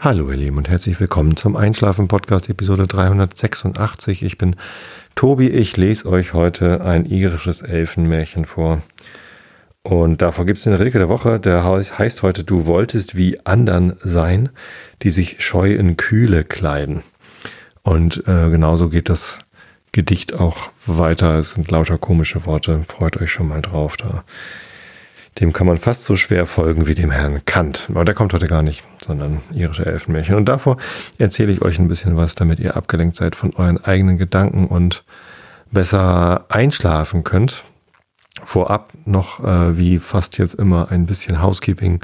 Hallo ihr Lieben und herzlich willkommen zum Einschlafen Podcast Episode 386. Ich bin Tobi, ich lese euch heute ein irisches Elfenmärchen vor. Und davor gibt es eine Regel der Woche, der heißt heute, du wolltest wie andern sein, die sich scheu in Kühle kleiden. Und äh, genauso geht das Gedicht auch weiter. Es sind lauter komische Worte. Freut euch schon mal drauf. Da dem kann man fast so schwer folgen wie dem Herrn Kant. Aber der kommt heute gar nicht, sondern irische Elfenmärchen. Und davor erzähle ich euch ein bisschen was, damit ihr abgelenkt seid von euren eigenen Gedanken und besser einschlafen könnt. Vorab noch, äh, wie fast jetzt immer, ein bisschen Housekeeping.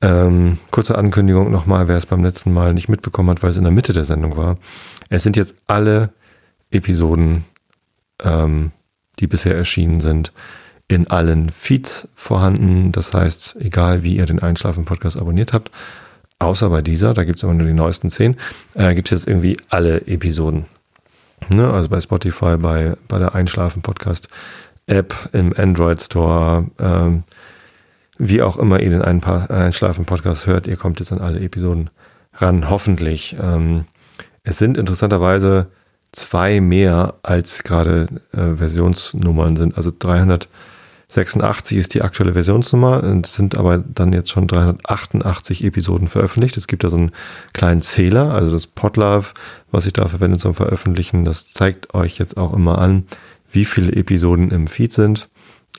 Ähm, kurze Ankündigung nochmal, wer es beim letzten Mal nicht mitbekommen hat, weil es in der Mitte der Sendung war. Es sind jetzt alle Episoden, ähm, die bisher erschienen sind, in allen Feeds vorhanden. Das heißt, egal wie ihr den Einschlafen-Podcast abonniert habt, außer bei dieser, da gibt es aber nur die neuesten zehn, äh, gibt es jetzt irgendwie alle Episoden. Ne? Also bei Spotify, bei, bei der Einschlafen-Podcast-App, im Android Store, ähm, wie auch immer ihr den Einschlafen-Podcast hört, ihr kommt jetzt an alle Episoden ran, hoffentlich. Ähm, es sind interessanterweise zwei mehr als gerade äh, Versionsnummern sind, also 300 86 ist die aktuelle Versionsnummer und sind aber dann jetzt schon 388 Episoden veröffentlicht. Es gibt da so einen kleinen Zähler, also das Podlove, was ich da verwende zum Veröffentlichen, das zeigt euch jetzt auch immer an, wie viele Episoden im Feed sind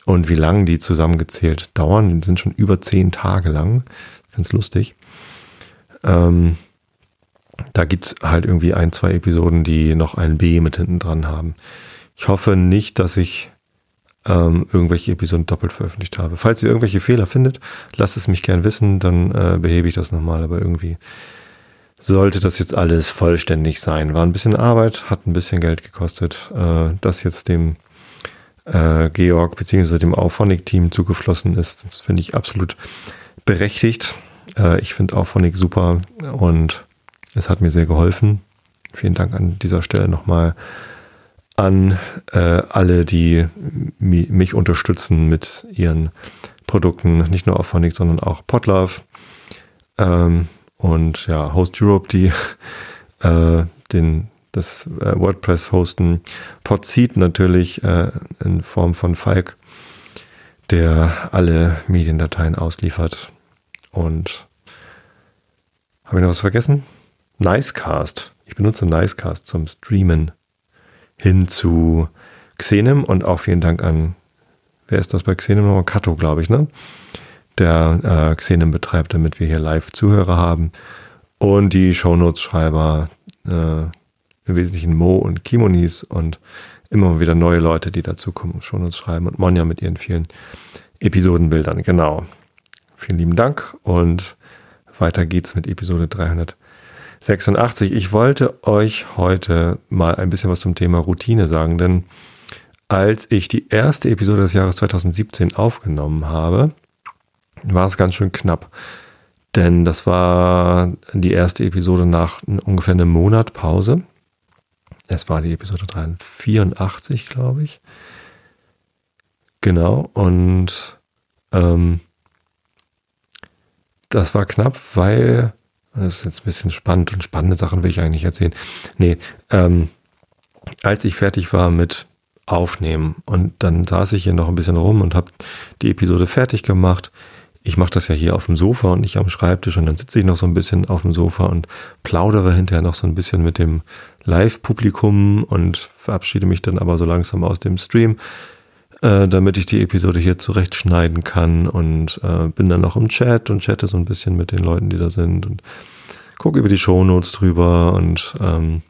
und wie lang die zusammengezählt dauern. Die sind schon über zehn Tage lang. Ganz lustig. Ähm, da gibt's halt irgendwie ein, zwei Episoden, die noch ein B mit hinten dran haben. Ich hoffe nicht, dass ich ähm, irgendwelche Episoden doppelt veröffentlicht habe. Falls ihr irgendwelche Fehler findet, lasst es mich gern wissen, dann äh, behebe ich das nochmal, aber irgendwie sollte das jetzt alles vollständig sein. War ein bisschen Arbeit, hat ein bisschen Geld gekostet, äh, das jetzt dem äh, Georg bzw. dem Auphonic-Team zugeflossen ist. Das finde ich absolut berechtigt. Äh, ich finde Auphonic super und es hat mir sehr geholfen. Vielen Dank an dieser Stelle nochmal an äh, alle, die mich unterstützen mit ihren Produkten, nicht nur auf sondern auch Podlove ähm, und ja, Host Europe, die äh, den, das äh, WordPress hosten. Podseed natürlich äh, in Form von Falk, der alle Mediendateien ausliefert. Und habe ich noch was vergessen? Nicecast. Ich benutze Nicecast zum Streamen hin zu Xenem und auch vielen Dank an, wer ist das bei Xenem nochmal? Kato, glaube ich, ne? Der äh, Xenem betreibt, damit wir hier live Zuhörer haben. Und die Shownotes-Schreiber, äh, im Wesentlichen Mo und Kimonis und immer wieder neue Leute, die dazukommen und Shownotes schreiben und Monja mit ihren vielen Episodenbildern. Genau. Vielen lieben Dank und weiter geht's mit Episode 300. 86. Ich wollte euch heute mal ein bisschen was zum Thema Routine sagen, denn als ich die erste Episode des Jahres 2017 aufgenommen habe, war es ganz schön knapp. Denn das war die erste Episode nach ungefähr einem Monat Pause. Es war die Episode 384, glaube ich. Genau. Und ähm, das war knapp, weil das ist jetzt ein bisschen spannend und spannende Sachen will ich eigentlich erzählen. Nee, ähm, als ich fertig war mit Aufnehmen und dann saß ich hier noch ein bisschen rum und habe die Episode fertig gemacht. Ich mache das ja hier auf dem Sofa und nicht am Schreibtisch und dann sitze ich noch so ein bisschen auf dem Sofa und plaudere hinterher noch so ein bisschen mit dem Live-Publikum und verabschiede mich dann aber so langsam aus dem Stream äh, damit ich die Episode hier zurechtschneiden kann und äh, bin dann noch im Chat und chatte so ein bisschen mit den Leuten, die da sind und gucke über die Shownotes drüber und ähm,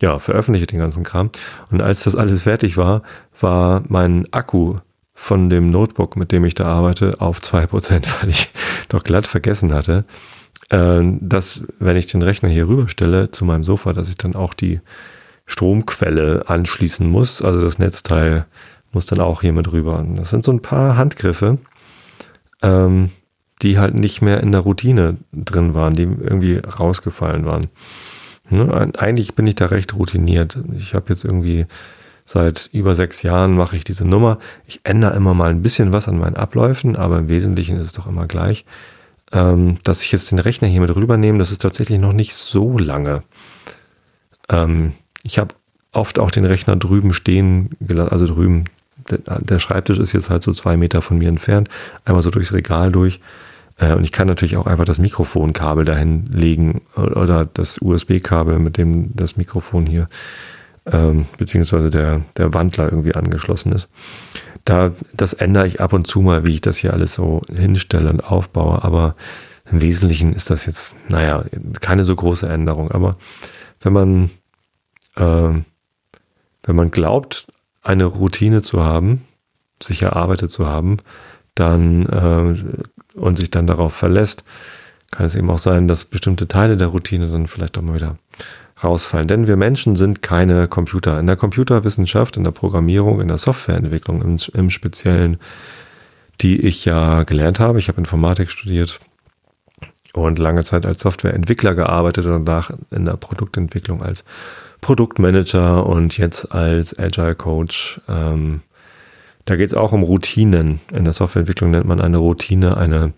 ja, veröffentliche den ganzen Kram. Und als das alles fertig war, war mein Akku von dem Notebook, mit dem ich da arbeite, auf zwei Prozent, weil ich doch glatt vergessen hatte, äh, dass, wenn ich den Rechner hier rüberstelle zu meinem Sofa, dass ich dann auch die Stromquelle anschließen muss, also das Netzteil muss dann auch hier mit rüber. Das sind so ein paar Handgriffe, ähm, die halt nicht mehr in der Routine drin waren, die irgendwie rausgefallen waren. Ne? Eigentlich bin ich da recht routiniert. Ich habe jetzt irgendwie seit über sechs Jahren mache ich diese Nummer. Ich ändere immer mal ein bisschen was an meinen Abläufen, aber im Wesentlichen ist es doch immer gleich. Ähm, dass ich jetzt den Rechner hier mit rübernehme, das ist tatsächlich noch nicht so lange. Ähm, ich habe oft auch den Rechner drüben stehen gelassen, also drüben. Der, der, Schreibtisch ist jetzt halt so zwei Meter von mir entfernt, einmal so durchs Regal durch. Äh, und ich kann natürlich auch einfach das Mikrofonkabel dahin legen oder das USB-Kabel, mit dem das Mikrofon hier ähm, beziehungsweise der, der Wandler irgendwie angeschlossen ist. Da, das ändere ich ab und zu mal, wie ich das hier alles so hinstelle und aufbaue, aber im Wesentlichen ist das jetzt, naja, keine so große Änderung. Aber wenn man, äh, wenn man glaubt, eine Routine zu haben, sich erarbeitet zu haben, dann äh, und sich dann darauf verlässt, kann es eben auch sein, dass bestimmte Teile der Routine dann vielleicht auch mal wieder rausfallen. Denn wir Menschen sind keine Computer. In der Computerwissenschaft, in der Programmierung, in der Softwareentwicklung im, im Speziellen, die ich ja gelernt habe. Ich habe Informatik studiert und lange Zeit als Softwareentwickler gearbeitet und danach in der Produktentwicklung als Produktmanager und jetzt als Agile Coach. Ähm, da geht es auch um Routinen. In der Softwareentwicklung nennt man eine Routine eine,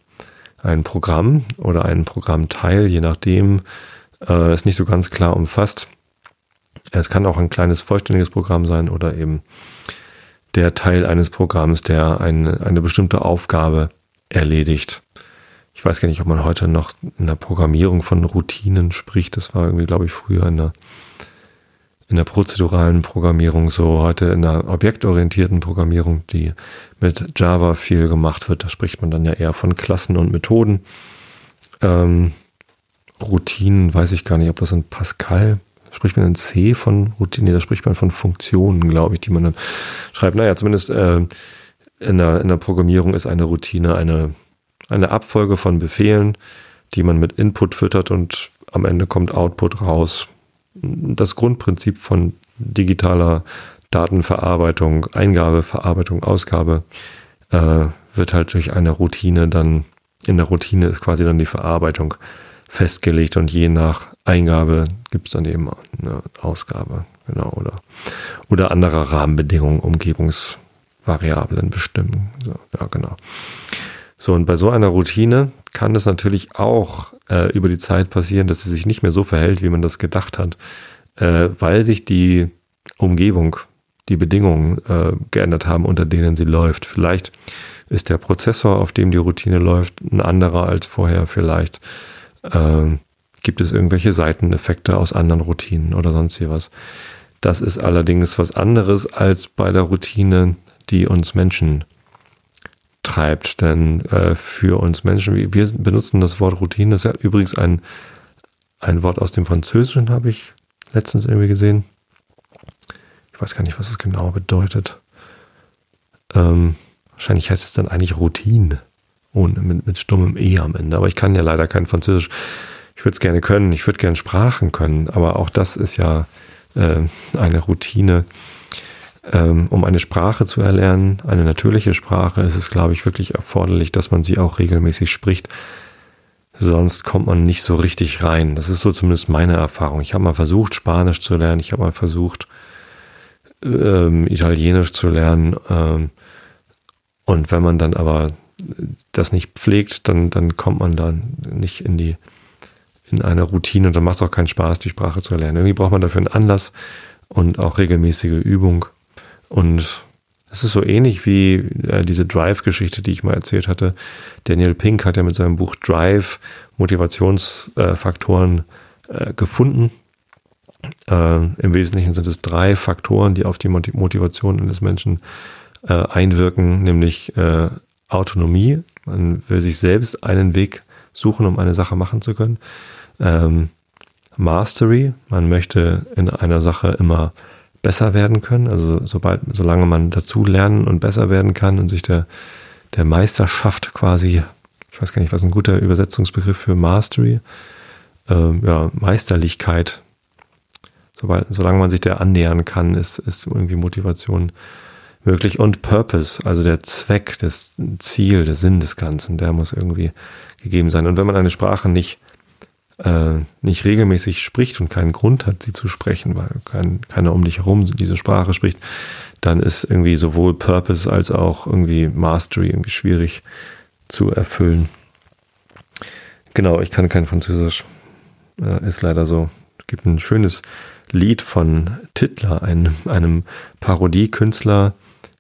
ein Programm oder einen Programmteil, je nachdem, äh, ist nicht so ganz klar umfasst. Es kann auch ein kleines vollständiges Programm sein oder eben der Teil eines Programms, der eine, eine bestimmte Aufgabe erledigt. Ich weiß gar nicht, ob man heute noch in der Programmierung von Routinen spricht. Das war irgendwie, glaube ich, früher in der, in der prozeduralen Programmierung so. Heute in der objektorientierten Programmierung, die mit Java viel gemacht wird, da spricht man dann ja eher von Klassen und Methoden. Ähm, Routinen, weiß ich gar nicht, ob das in Pascal, spricht man in C von Routinen, nee, da spricht man von Funktionen, glaube ich, die man dann schreibt. Naja, zumindest äh, in, der, in der Programmierung ist eine Routine eine, eine Abfolge von Befehlen, die man mit Input füttert und am Ende kommt Output raus. Das Grundprinzip von digitaler Datenverarbeitung, Eingabe, Verarbeitung, Ausgabe äh, wird halt durch eine Routine dann, in der Routine ist quasi dann die Verarbeitung festgelegt und je nach Eingabe gibt es dann eben eine Ausgabe, genau, oder, oder andere Rahmenbedingungen, Umgebungsvariablen bestimmen. So, ja, genau. So, und bei so einer Routine kann es natürlich auch äh, über die Zeit passieren, dass sie sich nicht mehr so verhält, wie man das gedacht hat, äh, weil sich die Umgebung, die Bedingungen äh, geändert haben, unter denen sie läuft. Vielleicht ist der Prozessor, auf dem die Routine läuft, ein anderer als vorher. Vielleicht äh, gibt es irgendwelche Seiteneffekte aus anderen Routinen oder sonst was. Das ist allerdings was anderes als bei der Routine, die uns Menschen treibt. Denn äh, für uns Menschen, wir benutzen das Wort Routine, das ist ja übrigens ein, ein Wort aus dem Französischen, habe ich letztens irgendwie gesehen. Ich weiß gar nicht, was es genau bedeutet. Ähm, wahrscheinlich heißt es dann eigentlich Routine. Ohne, mit, mit stummem E am Ende. Aber ich kann ja leider kein Französisch. Ich würde es gerne können. Ich würde gerne Sprachen können. Aber auch das ist ja äh, eine Routine. Ähm, um eine Sprache zu erlernen, eine natürliche Sprache, ist es, glaube ich, wirklich erforderlich, dass man sie auch regelmäßig spricht. Sonst kommt man nicht so richtig rein. Das ist so zumindest meine Erfahrung. Ich habe mal versucht, Spanisch zu lernen. Ich habe mal versucht, ähm, Italienisch zu lernen. Ähm, und wenn man dann aber das nicht pflegt, dann, dann kommt man da nicht in die, in eine Routine und dann macht es auch keinen Spaß, die Sprache zu erlernen. Irgendwie braucht man dafür einen Anlass und auch regelmäßige Übung. Und es ist so ähnlich wie äh, diese Drive-Geschichte, die ich mal erzählt hatte. Daniel Pink hat ja mit seinem Buch Drive Motivationsfaktoren äh, gefunden. Äh, Im Wesentlichen sind es drei Faktoren, die auf die Motivation eines Menschen äh, einwirken, nämlich äh, Autonomie. Man will sich selbst einen Weg suchen, um eine Sache machen zu können. Ähm, Mastery. Man möchte in einer Sache immer besser werden können. Also sobald, solange man dazu lernen und besser werden kann und sich der, der Meisterschaft quasi, ich weiß gar nicht, was ein guter Übersetzungsbegriff für Mastery, ähm, ja, Meisterlichkeit. Sobald, solange man sich der annähern kann, ist, ist irgendwie Motivation möglich. Und Purpose, also der Zweck, das Ziel, der Sinn des Ganzen, der muss irgendwie gegeben sein. Und wenn man eine Sprache nicht, äh, nicht regelmäßig spricht und keinen Grund hat, sie zu sprechen, weil kein, keiner um dich herum diese Sprache spricht, dann ist irgendwie sowohl Purpose als auch irgendwie Mastery irgendwie schwierig zu erfüllen. Genau, ich kann kein Französisch. Äh, ist leider so. Es gibt ein schönes Lied von Titler, einem, einem Parodiekünstler,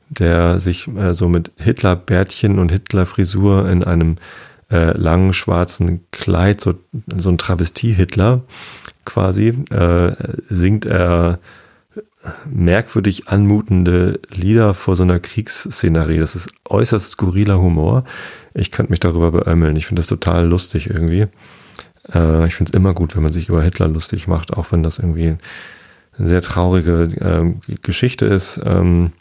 der sich äh, so mit Hitlerbärtchen und Hitlerfrisur in einem äh, langen schwarzen Kleid, so, so ein Travestie-Hitler quasi, äh, singt er merkwürdig anmutende Lieder vor so einer Kriegsszenerie. Das ist äußerst skurriler Humor. Ich könnte mich darüber beömmeln. Ich finde das total lustig irgendwie. Äh, ich finde es immer gut, wenn man sich über Hitler lustig macht, auch wenn das irgendwie eine sehr traurige äh, Geschichte ist. Ähm,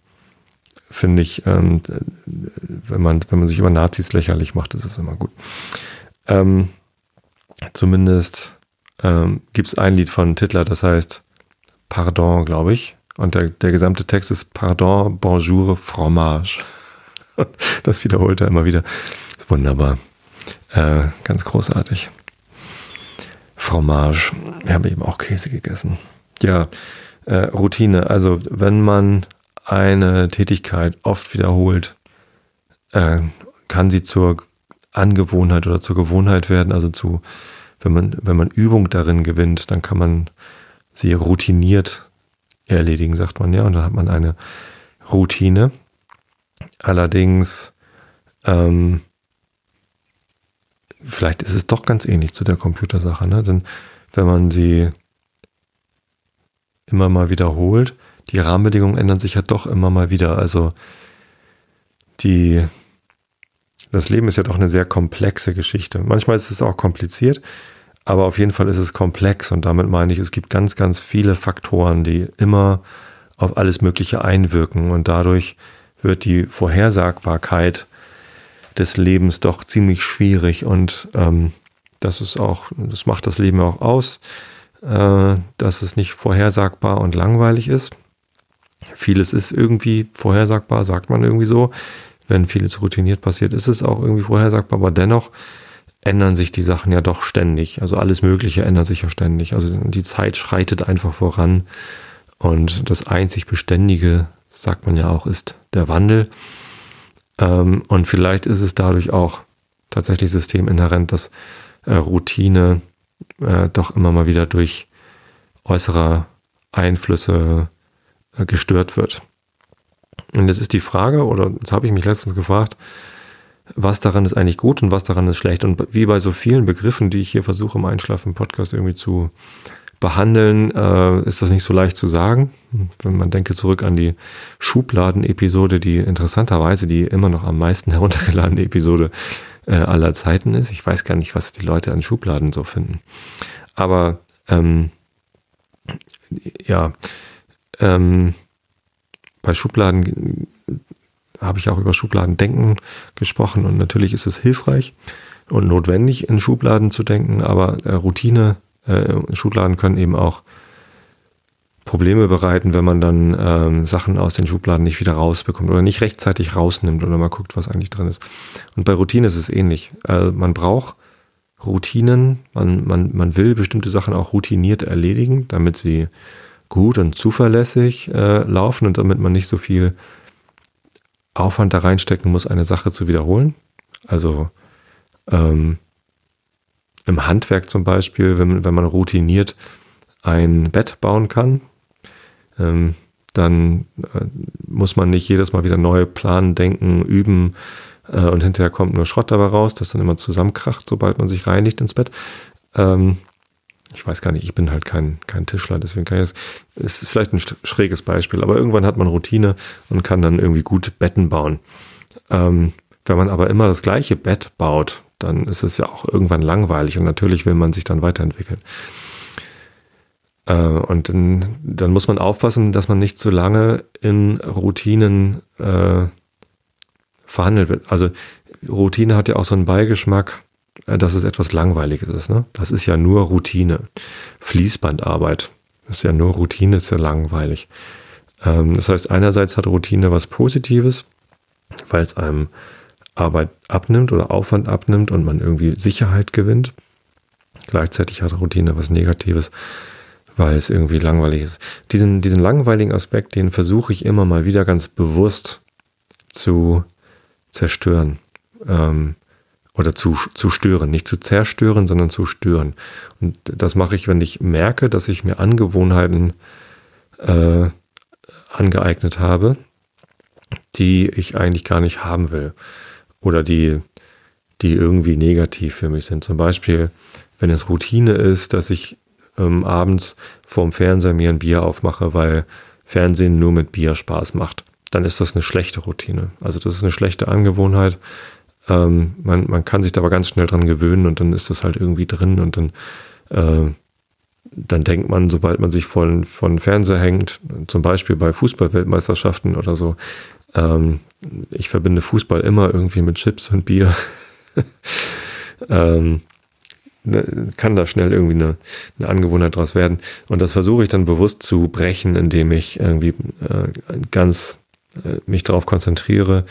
finde ich, ähm, wenn, man, wenn man sich über Nazis lächerlich macht, ist es immer gut. Ähm, zumindest ähm, gibt es ein Lied von Titler, das heißt Pardon, glaube ich. Und der, der gesamte Text ist Pardon, Bonjour, Fromage. Das wiederholt er immer wieder. Ist wunderbar. Äh, ganz großartig. Fromage. Wir haben eben auch Käse gegessen. Ja, äh, Routine. Also, wenn man eine Tätigkeit oft wiederholt, äh, kann sie zur Angewohnheit oder zur Gewohnheit werden. Also zu, wenn man, wenn man Übung darin gewinnt, dann kann man sie routiniert erledigen, sagt man ja. Und dann hat man eine Routine. Allerdings, ähm, vielleicht ist es doch ganz ähnlich zu der Computersache, ne? Denn wenn man sie immer mal wiederholt, die Rahmenbedingungen ändern sich ja doch immer mal wieder. Also die, das Leben ist ja doch eine sehr komplexe Geschichte. Manchmal ist es auch kompliziert, aber auf jeden Fall ist es komplex und damit meine ich, es gibt ganz, ganz viele Faktoren, die immer auf alles Mögliche einwirken und dadurch wird die Vorhersagbarkeit des Lebens doch ziemlich schwierig und ähm, das ist auch, das macht das Leben auch aus, äh, dass es nicht vorhersagbar und langweilig ist. Vieles ist irgendwie vorhersagbar, sagt man irgendwie so. Wenn vieles routiniert passiert, ist es auch irgendwie vorhersagbar, aber dennoch ändern sich die Sachen ja doch ständig. Also alles Mögliche ändert sich ja ständig. Also die Zeit schreitet einfach voran und das einzig Beständige, sagt man ja auch, ist der Wandel. Ähm, und vielleicht ist es dadurch auch tatsächlich systeminhärent, dass äh, Routine äh, doch immer mal wieder durch äußere Einflüsse gestört wird. Und jetzt ist die Frage, oder jetzt habe ich mich letztens gefragt, was daran ist eigentlich gut und was daran ist schlecht. Und wie bei so vielen Begriffen, die ich hier versuche im Einschlafen-Podcast irgendwie zu behandeln, äh, ist das nicht so leicht zu sagen. Wenn man denke zurück an die Schubladen-Episode, die interessanterweise die immer noch am meisten heruntergeladene Episode äh, aller Zeiten ist. Ich weiß gar nicht, was die Leute an Schubladen so finden. Aber ähm, ja, ähm, bei Schubladen habe ich auch über Schubladendenken gesprochen und natürlich ist es hilfreich und notwendig, in Schubladen zu denken, aber äh, Routine, äh, Schubladen können eben auch Probleme bereiten, wenn man dann ähm, Sachen aus den Schubladen nicht wieder rausbekommt oder nicht rechtzeitig rausnimmt oder mal guckt, was eigentlich drin ist. Und bei Routine ist es ähnlich. Äh, man braucht Routinen, man, man, man will bestimmte Sachen auch routiniert erledigen, damit sie gut und zuverlässig äh, laufen und damit man nicht so viel Aufwand da reinstecken muss, eine Sache zu wiederholen. Also ähm, im Handwerk zum Beispiel, wenn, wenn man routiniert ein Bett bauen kann, ähm, dann äh, muss man nicht jedes Mal wieder neu planen, denken, üben äh, und hinterher kommt nur Schrott dabei raus, das dann immer zusammenkracht, sobald man sich reinigt ins Bett. Ähm, ich weiß gar nicht, ich bin halt kein, kein Tischler, deswegen kann ich das, ist vielleicht ein schräges Beispiel, aber irgendwann hat man Routine und kann dann irgendwie gut Betten bauen. Ähm, wenn man aber immer das gleiche Bett baut, dann ist es ja auch irgendwann langweilig und natürlich will man sich dann weiterentwickeln. Äh, und dann, dann, muss man aufpassen, dass man nicht zu lange in Routinen äh, verhandelt wird. Also Routine hat ja auch so einen Beigeschmack, dass es etwas Langweiliges ist. Ne? Das ist ja nur Routine. Fließbandarbeit ist ja nur Routine, ist ja langweilig. Ähm, das heißt, einerseits hat Routine was Positives, weil es einem Arbeit abnimmt oder Aufwand abnimmt und man irgendwie Sicherheit gewinnt. Gleichzeitig hat Routine was Negatives, weil es irgendwie langweilig ist. Diesen, diesen langweiligen Aspekt, den versuche ich immer mal wieder ganz bewusst zu zerstören. Ähm, oder zu, zu stören, nicht zu zerstören, sondern zu stören. Und das mache ich, wenn ich merke, dass ich mir Angewohnheiten äh, angeeignet habe, die ich eigentlich gar nicht haben will oder die, die irgendwie negativ für mich sind. Zum Beispiel, wenn es Routine ist, dass ich ähm, abends vorm Fernseher mir ein Bier aufmache, weil Fernsehen nur mit Bier Spaß macht, dann ist das eine schlechte Routine. Also das ist eine schlechte Angewohnheit. Ähm, man, man kann sich da aber ganz schnell dran gewöhnen und dann ist das halt irgendwie drin und dann, äh, dann denkt man, sobald man sich von, von Fernseher hängt, zum Beispiel bei Fußballweltmeisterschaften oder so, ähm, ich verbinde Fußball immer irgendwie mit Chips und Bier. ähm, ne, kann da schnell irgendwie eine, eine Angewohnheit draus werden. Und das versuche ich dann bewusst zu brechen, indem ich irgendwie äh, ganz äh, mich darauf konzentriere,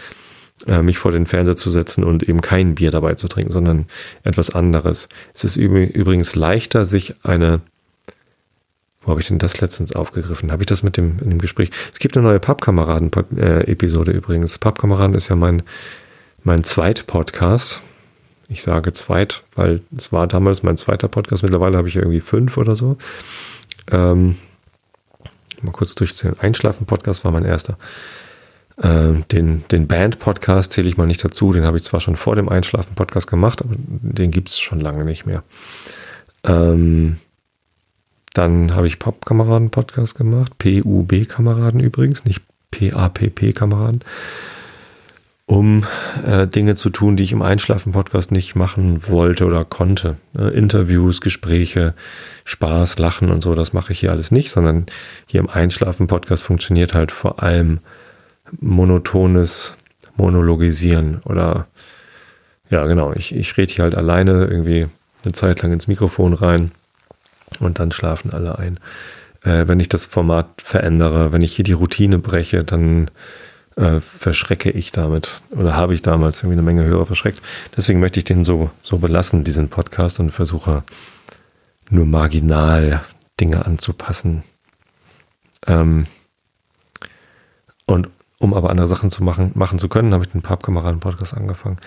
äh, mich vor den Fernseher zu setzen und eben kein Bier dabei zu trinken, sondern etwas anderes. Es ist übrigens leichter, sich eine wo habe ich denn das letztens aufgegriffen? Habe ich das mit dem, in dem Gespräch? Es gibt eine neue Pappkameraden-Episode übrigens. Pappkameraden ist ja mein, mein Zweit-Podcast. Ich sage zweit, weil es war damals mein zweiter Podcast. Mittlerweile habe ich irgendwie fünf oder so. Ähm, mal kurz durchzählen. Einschlafen-Podcast war mein erster. Ähm, den den Band-Podcast zähle ich mal nicht dazu. Den habe ich zwar schon vor dem Einschlafen-Podcast gemacht, aber den gibt es schon lange nicht mehr. Ähm, dann habe ich Pop-Kameraden-Podcast gemacht, PUB-Kameraden übrigens, nicht PAPP-Kameraden, um äh, Dinge zu tun, die ich im Einschlafen-Podcast nicht machen wollte oder konnte. Äh, Interviews, Gespräche, Spaß, Lachen und so, das mache ich hier alles nicht, sondern hier im Einschlafen-Podcast funktioniert halt vor allem monotones Monologisieren oder ja, genau, ich, ich rede hier halt alleine irgendwie eine Zeit lang ins Mikrofon rein und dann schlafen alle ein. Äh, wenn ich das Format verändere, wenn ich hier die Routine breche, dann äh, verschrecke ich damit oder habe ich damals irgendwie eine Menge Hörer verschreckt. Deswegen möchte ich den so, so belassen, diesen Podcast, und versuche nur marginal Dinge anzupassen. Ähm, und um aber andere Sachen zu machen, machen zu können, habe ich den Pappkameraden-Podcast angefangen.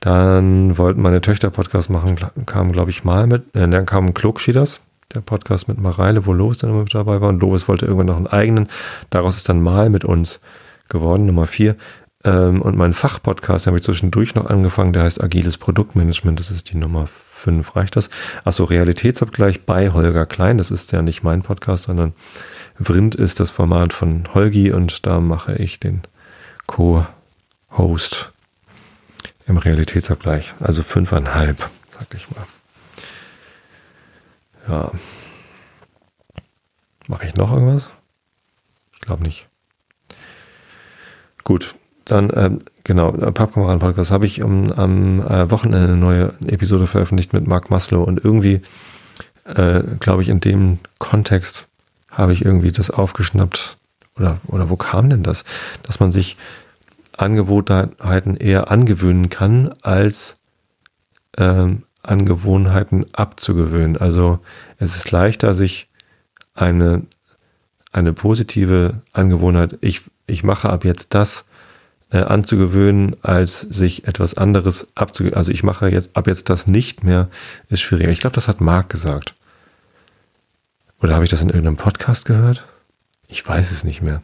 Dann wollten meine Töchter Podcast machen, kam, glaube ich, mal mit, äh, dann kam Klogschieders, der Podcast mit Mareile, wo Lovis dann immer mit dabei war. Und Lovis wollte irgendwann noch einen eigenen. Daraus ist dann mal mit uns geworden, Nummer vier. Ähm, und mein Fachpodcast habe ich zwischendurch noch angefangen, der heißt Agiles Produktmanagement. Das ist die Nummer fünf. Reicht das? Achso, Realitätsabgleich bei Holger Klein. Das ist ja nicht mein Podcast, sondern Vrind ist das Format von Holgi und da mache ich den Co-Host im Realitätsabgleich. Also fünfeinhalb, sag ich mal. Ja. Mache ich noch irgendwas? Ich glaube nicht. Gut, dann, ähm, genau, äh, Pappkameraden-Podcast habe ich um, am äh, Wochenende eine neue Episode veröffentlicht mit Mark Maslow und irgendwie, äh, glaube ich, in dem Kontext habe ich irgendwie das aufgeschnappt oder, oder wo kam denn das, dass man sich Angewohnheiten eher angewöhnen kann, als ähm, Angewohnheiten abzugewöhnen. Also es ist leichter, sich eine, eine positive Angewohnheit, ich, ich mache ab jetzt das, äh, anzugewöhnen, als sich etwas anderes abzugewöhnen. Also ich mache jetzt ab jetzt das nicht mehr, ist schwieriger. Ich glaube, das hat Marc gesagt. Oder habe ich das in irgendeinem Podcast gehört? Ich weiß es nicht mehr.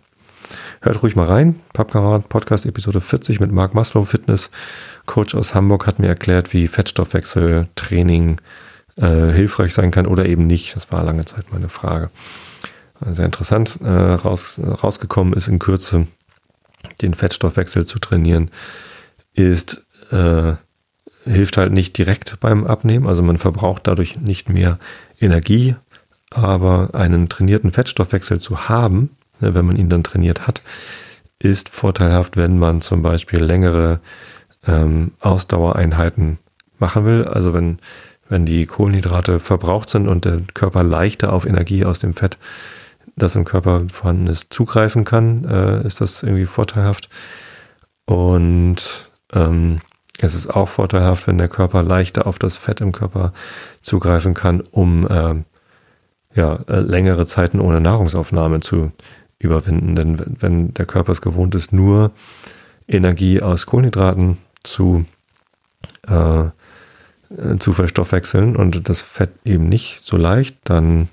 Hört ruhig mal rein. Pappkamerad Podcast Episode 40 mit Marc Maslow, Fitness Coach aus Hamburg, hat mir erklärt, wie Fettstoffwechseltraining äh, hilfreich sein kann oder eben nicht. Das war lange Zeit meine Frage. Sehr interessant. Äh, raus, rausgekommen ist in Kürze, den Fettstoffwechsel zu trainieren, ist äh, hilft halt nicht direkt beim Abnehmen. Also man verbraucht dadurch nicht mehr Energie, aber einen trainierten Fettstoffwechsel zu haben, Ne, wenn man ihn dann trainiert hat, ist vorteilhaft, wenn man zum Beispiel längere ähm, Ausdauereinheiten machen will. Also wenn, wenn die Kohlenhydrate verbraucht sind und der Körper leichter auf Energie aus dem Fett, das im Körper vorhanden ist, zugreifen kann, äh, ist das irgendwie vorteilhaft. Und ähm, es ist auch vorteilhaft, wenn der Körper leichter auf das Fett im Körper zugreifen kann, um äh, ja, äh, längere Zeiten ohne Nahrungsaufnahme zu überwinden. Denn wenn der Körper es gewohnt ist, nur Energie aus Kohlenhydraten zu, äh, äh, zu verstoffwechseln und das Fett eben nicht so leicht, dann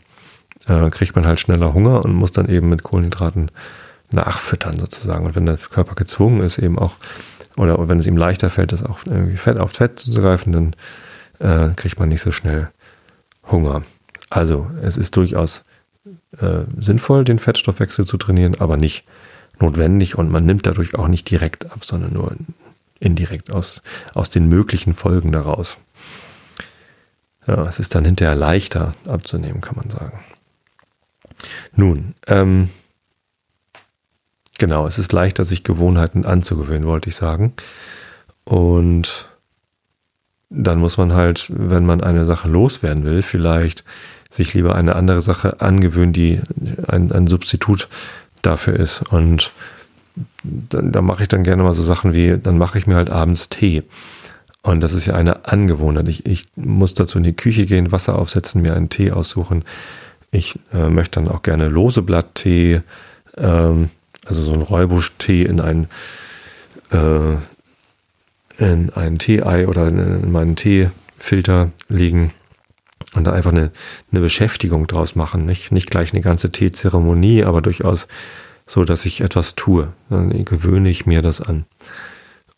äh, kriegt man halt schneller Hunger und muss dann eben mit Kohlenhydraten nachfüttern sozusagen. Und wenn der Körper gezwungen ist, eben auch, oder wenn es ihm leichter fällt, das auch irgendwie Fett auf Fett zu greifen, dann äh, kriegt man nicht so schnell Hunger. Also es ist durchaus äh, sinnvoll, den Fettstoffwechsel zu trainieren, aber nicht notwendig und man nimmt dadurch auch nicht direkt ab, sondern nur indirekt aus, aus den möglichen Folgen daraus. Ja, es ist dann hinterher leichter abzunehmen, kann man sagen. Nun, ähm, genau, es ist leichter, sich Gewohnheiten anzugewöhnen, wollte ich sagen. Und dann muss man halt, wenn man eine Sache loswerden will, vielleicht sich lieber eine andere Sache angewöhnen, die ein, ein Substitut dafür ist. Und da, da mache ich dann gerne mal so Sachen wie, dann mache ich mir halt abends Tee. Und das ist ja eine Angewohnheit. Ich, ich muss dazu in die Küche gehen, Wasser aufsetzen, mir einen Tee aussuchen. Ich äh, möchte dann auch gerne lose Blatttee, ähm, also so ein Räubusch-Tee in ein äh, in ein Tee-Ei oder in meinen Teefilter legen und da einfach eine, eine Beschäftigung draus machen. Nicht, nicht gleich eine ganze Teezeremonie, aber durchaus so, dass ich etwas tue. Dann gewöhne ich mir das an.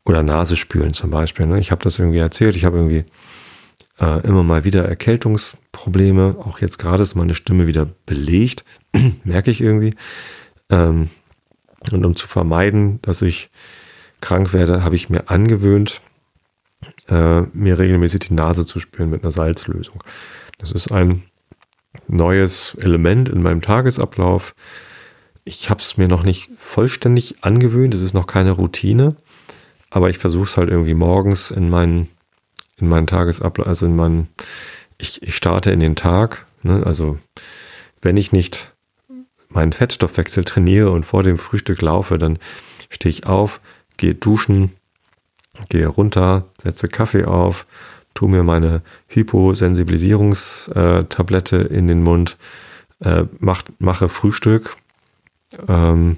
Oder Nase spülen zum Beispiel. Ne? Ich habe das irgendwie erzählt. Ich habe irgendwie äh, immer mal wieder Erkältungsprobleme. Auch jetzt gerade ist meine Stimme wieder belegt. Merke ich irgendwie. Ähm, und um zu vermeiden, dass ich krank werde, habe ich mir angewöhnt, äh, mir regelmäßig die Nase zu spüren mit einer Salzlösung. Das ist ein neues Element in meinem Tagesablauf. Ich habe es mir noch nicht vollständig angewöhnt, es ist noch keine Routine, aber ich versuche es halt irgendwie morgens in meinen, in meinen Tagesablauf, also in meinen, ich, ich starte in den Tag, ne? also wenn ich nicht meinen Fettstoffwechsel trainiere und vor dem Frühstück laufe, dann stehe ich auf, gehe duschen, gehe runter, setze Kaffee auf, tue mir meine Hyposensibilisierungstablette in den Mund, äh, mach, mache Frühstück, ähm,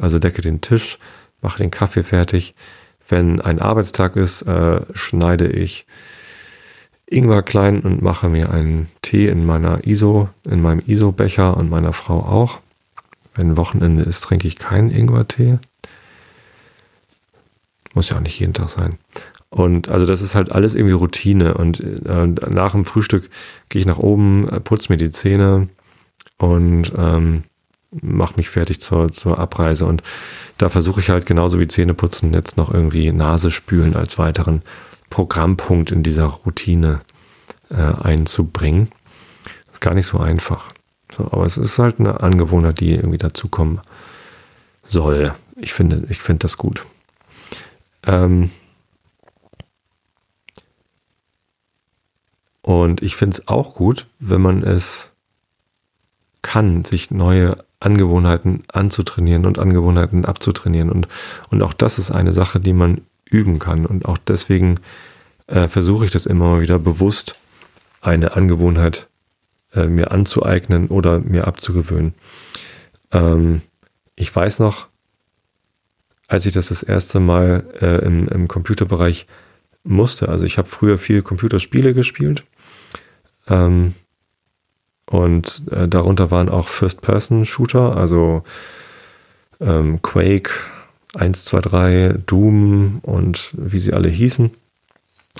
also decke den Tisch, mache den Kaffee fertig. Wenn ein Arbeitstag ist, äh, schneide ich Ingwer klein und mache mir einen Tee in meiner ISO, in meinem ISO-Becher und meiner Frau auch. Wenn Wochenende ist, trinke ich keinen Ingwer-Tee. Muss ja auch nicht jeden Tag sein. Und also das ist halt alles irgendwie Routine. Und äh, nach dem Frühstück gehe ich nach oben, äh, putze mir die Zähne und ähm, mache mich fertig zur, zur Abreise. Und da versuche ich halt genauso wie Zähneputzen jetzt noch irgendwie Nase spülen als weiteren Programmpunkt in dieser Routine äh, einzubringen. Ist gar nicht so einfach. So, aber es ist halt eine Angewohnheit, die irgendwie dazukommen soll. Ich finde, ich finde das gut. Ähm, und ich finde es auch gut, wenn man es kann, sich neue Angewohnheiten anzutrainieren und Angewohnheiten abzutrainieren. Und, und auch das ist eine Sache, die man üben kann. Und auch deswegen äh, versuche ich das immer mal wieder bewusst, eine Angewohnheit äh, mir anzueignen oder mir abzugewöhnen. Ähm, ich weiß noch, als ich das das erste Mal äh, im, im Computerbereich musste. Also ich habe früher viel Computerspiele gespielt. Ähm, und äh, darunter waren auch First-Person-Shooter, also ähm, Quake 1, 2, 3, Doom und wie sie alle hießen.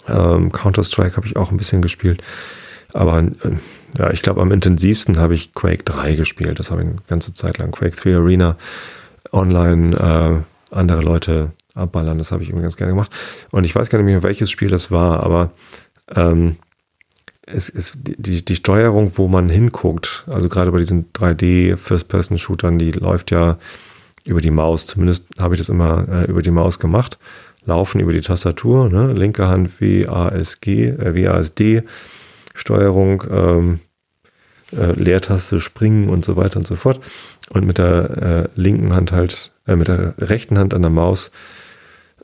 Ähm, Counter-Strike habe ich auch ein bisschen gespielt. Aber äh, ja, ich glaube, am intensivsten habe ich Quake 3 gespielt. Das habe ich eine ganze Zeit lang. Quake 3 Arena online. Andere Leute abballern. Das habe ich immer ganz gerne gemacht. Und ich weiß gar nicht mehr, welches Spiel das war, aber ähm, es ist die, die Steuerung, wo man hinguckt, also gerade bei diesen 3D-First-Person-Shootern, die läuft ja über die Maus. Zumindest habe ich das immer äh, über die Maus gemacht. Laufen über die Tastatur, ne? linke Hand WASG, äh, WASD, Steuerung, ähm, äh, Leertaste springen und so weiter und so fort. Und mit der äh, linken Hand halt äh, mit der rechten Hand an der Maus,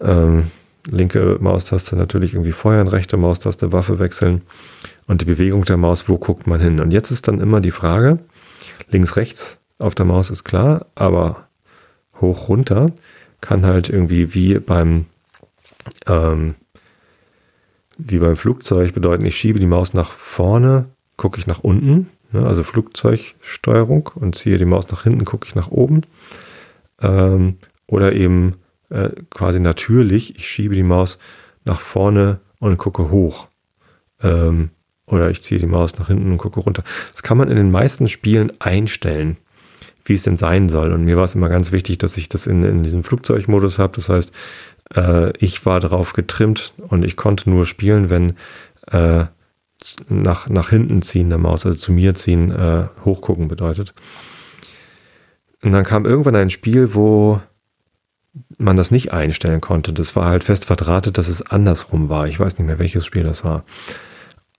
ähm, linke Maustaste natürlich irgendwie feuern, rechte Maustaste Waffe wechseln und die Bewegung der Maus, wo guckt man hin? Und jetzt ist dann immer die Frage, links, rechts auf der Maus ist klar, aber hoch, runter kann halt irgendwie wie beim ähm, wie beim Flugzeug bedeuten, ich schiebe die Maus nach vorne, gucke ich nach unten, also Flugzeugsteuerung und ziehe die Maus nach hinten, gucke ich nach oben. Ähm, oder eben äh, quasi natürlich, ich schiebe die Maus nach vorne und gucke hoch. Ähm, oder ich ziehe die Maus nach hinten und gucke runter. Das kann man in den meisten Spielen einstellen, wie es denn sein soll. Und mir war es immer ganz wichtig, dass ich das in, in diesem Flugzeugmodus habe. Das heißt, äh, ich war darauf getrimmt und ich konnte nur spielen, wenn äh, nach, nach hinten ziehen der Maus, also zu mir ziehen, äh, hochgucken bedeutet. Und dann kam irgendwann ein Spiel, wo man das nicht einstellen konnte. Das war halt fest verdrahtet, dass es andersrum war. Ich weiß nicht mehr, welches Spiel das war.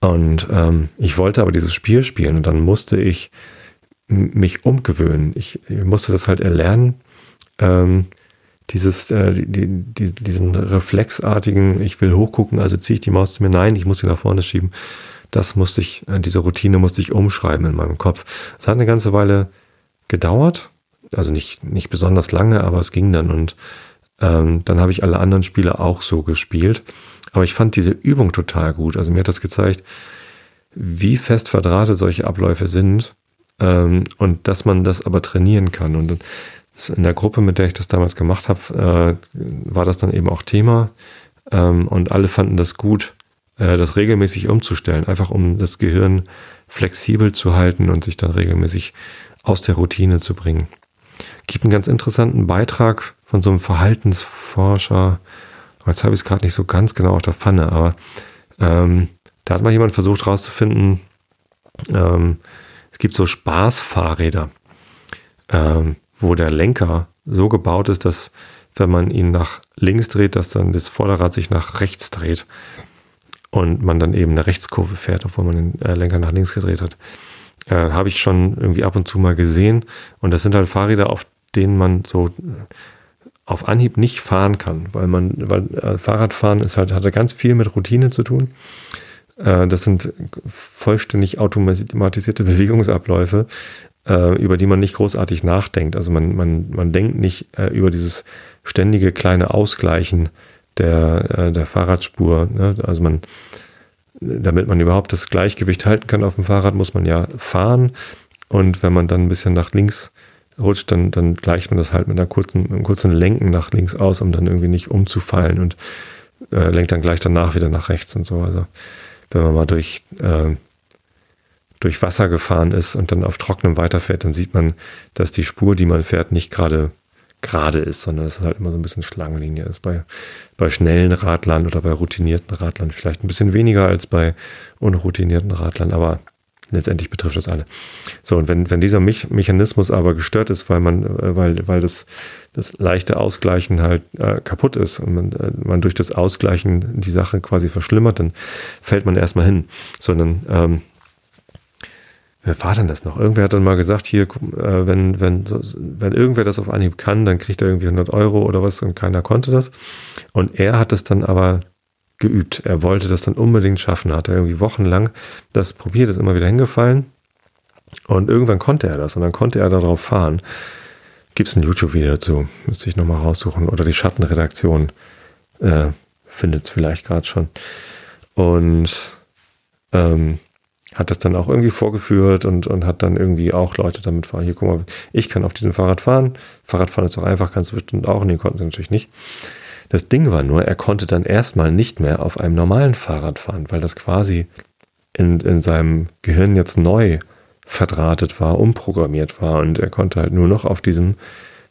Und ähm, ich wollte aber dieses Spiel spielen und dann musste ich mich umgewöhnen. Ich, ich musste das halt erlernen. Ähm, dieses, äh, die, die, diesen reflexartigen, ich will hochgucken, also ziehe ich die Maus zu mir, nein, ich muss sie nach vorne schieben. Das musste ich, äh, diese Routine musste ich umschreiben in meinem Kopf. Es hat eine ganze Weile gedauert, also nicht, nicht besonders lange, aber es ging dann und ähm, dann habe ich alle anderen Spiele auch so gespielt. Aber ich fand diese Übung total gut. Also mir hat das gezeigt, wie fest verdrahtet solche Abläufe sind ähm, und dass man das aber trainieren kann. Und in der Gruppe, mit der ich das damals gemacht habe, äh, war das dann eben auch Thema. Ähm, und alle fanden das gut, äh, das regelmäßig umzustellen, einfach um das Gehirn flexibel zu halten und sich dann regelmäßig aus der Routine zu bringen. Gibt einen ganz interessanten Beitrag von so einem Verhaltensforscher. Jetzt habe ich es gerade nicht so ganz genau auf der Pfanne, aber ähm, da hat mal jemand versucht herauszufinden, ähm, es gibt so Spaßfahrräder. Ähm, wo der Lenker so gebaut ist, dass wenn man ihn nach links dreht, dass dann das Vorderrad sich nach rechts dreht und man dann eben eine Rechtskurve fährt, obwohl man den äh, Lenker nach links gedreht hat. Äh, Habe ich schon irgendwie ab und zu mal gesehen. Und das sind halt Fahrräder, auf denen man so auf Anhieb nicht fahren kann, weil man, weil äh, Fahrradfahren ist halt, hat ganz viel mit Routine zu tun. Äh, das sind vollständig automatisierte Bewegungsabläufe, äh, über die man nicht großartig nachdenkt. Also man, man, man denkt nicht äh, über dieses ständige kleine Ausgleichen der, äh, der Fahrradspur. Ne? Also man, damit man überhaupt das Gleichgewicht halten kann auf dem Fahrrad, muss man ja fahren. Und wenn man dann ein bisschen nach links rutscht, dann, dann gleicht man das halt mit einer kurzen, einem kurzen Lenken nach links aus, um dann irgendwie nicht umzufallen und äh, lenkt dann gleich danach wieder nach rechts und so. Also wenn man mal durch äh, durch Wasser gefahren ist und dann auf trockenem weiterfährt, dann sieht man, dass die Spur, die man fährt, nicht gerade gerade ist, sondern dass es halt immer so ein bisschen Schlangenlinie ist. Bei, bei schnellen Radlern oder bei routinierten Radlern vielleicht ein bisschen weniger als bei unroutinierten Radlern, aber letztendlich betrifft das alle. So, und wenn, wenn dieser Me Mechanismus aber gestört ist, weil man, äh, weil, weil das, das leichte Ausgleichen halt äh, kaputt ist und man, äh, man durch das Ausgleichen die Sache quasi verschlimmert, dann fällt man erstmal hin. Sondern ähm, Wer war denn das noch? Irgendwer hat dann mal gesagt, hier, äh, wenn, wenn, wenn irgendwer das auf Anhieb kann, dann kriegt er irgendwie 100 Euro oder was und keiner konnte das. Und er hat es dann aber geübt. Er wollte das dann unbedingt schaffen. Hat er irgendwie wochenlang das probiert, ist immer wieder hingefallen. Und irgendwann konnte er das und dann konnte er darauf fahren. Gibt es ein YouTube-Video dazu? Müsste ich nochmal raussuchen. Oder die Schattenredaktion äh, findet es vielleicht gerade schon. Und ähm, hat das dann auch irgendwie vorgeführt und, und hat dann irgendwie auch Leute damit fahren. Hier, guck mal, ich kann auf diesem Fahrrad fahren. Fahrradfahren ist doch einfach, kannst du bestimmt auch. Die konnten sie natürlich nicht. Das Ding war nur, er konnte dann erstmal nicht mehr auf einem normalen Fahrrad fahren, weil das quasi in, in seinem Gehirn jetzt neu verdrahtet war, umprogrammiert war und er konnte halt nur noch auf diesem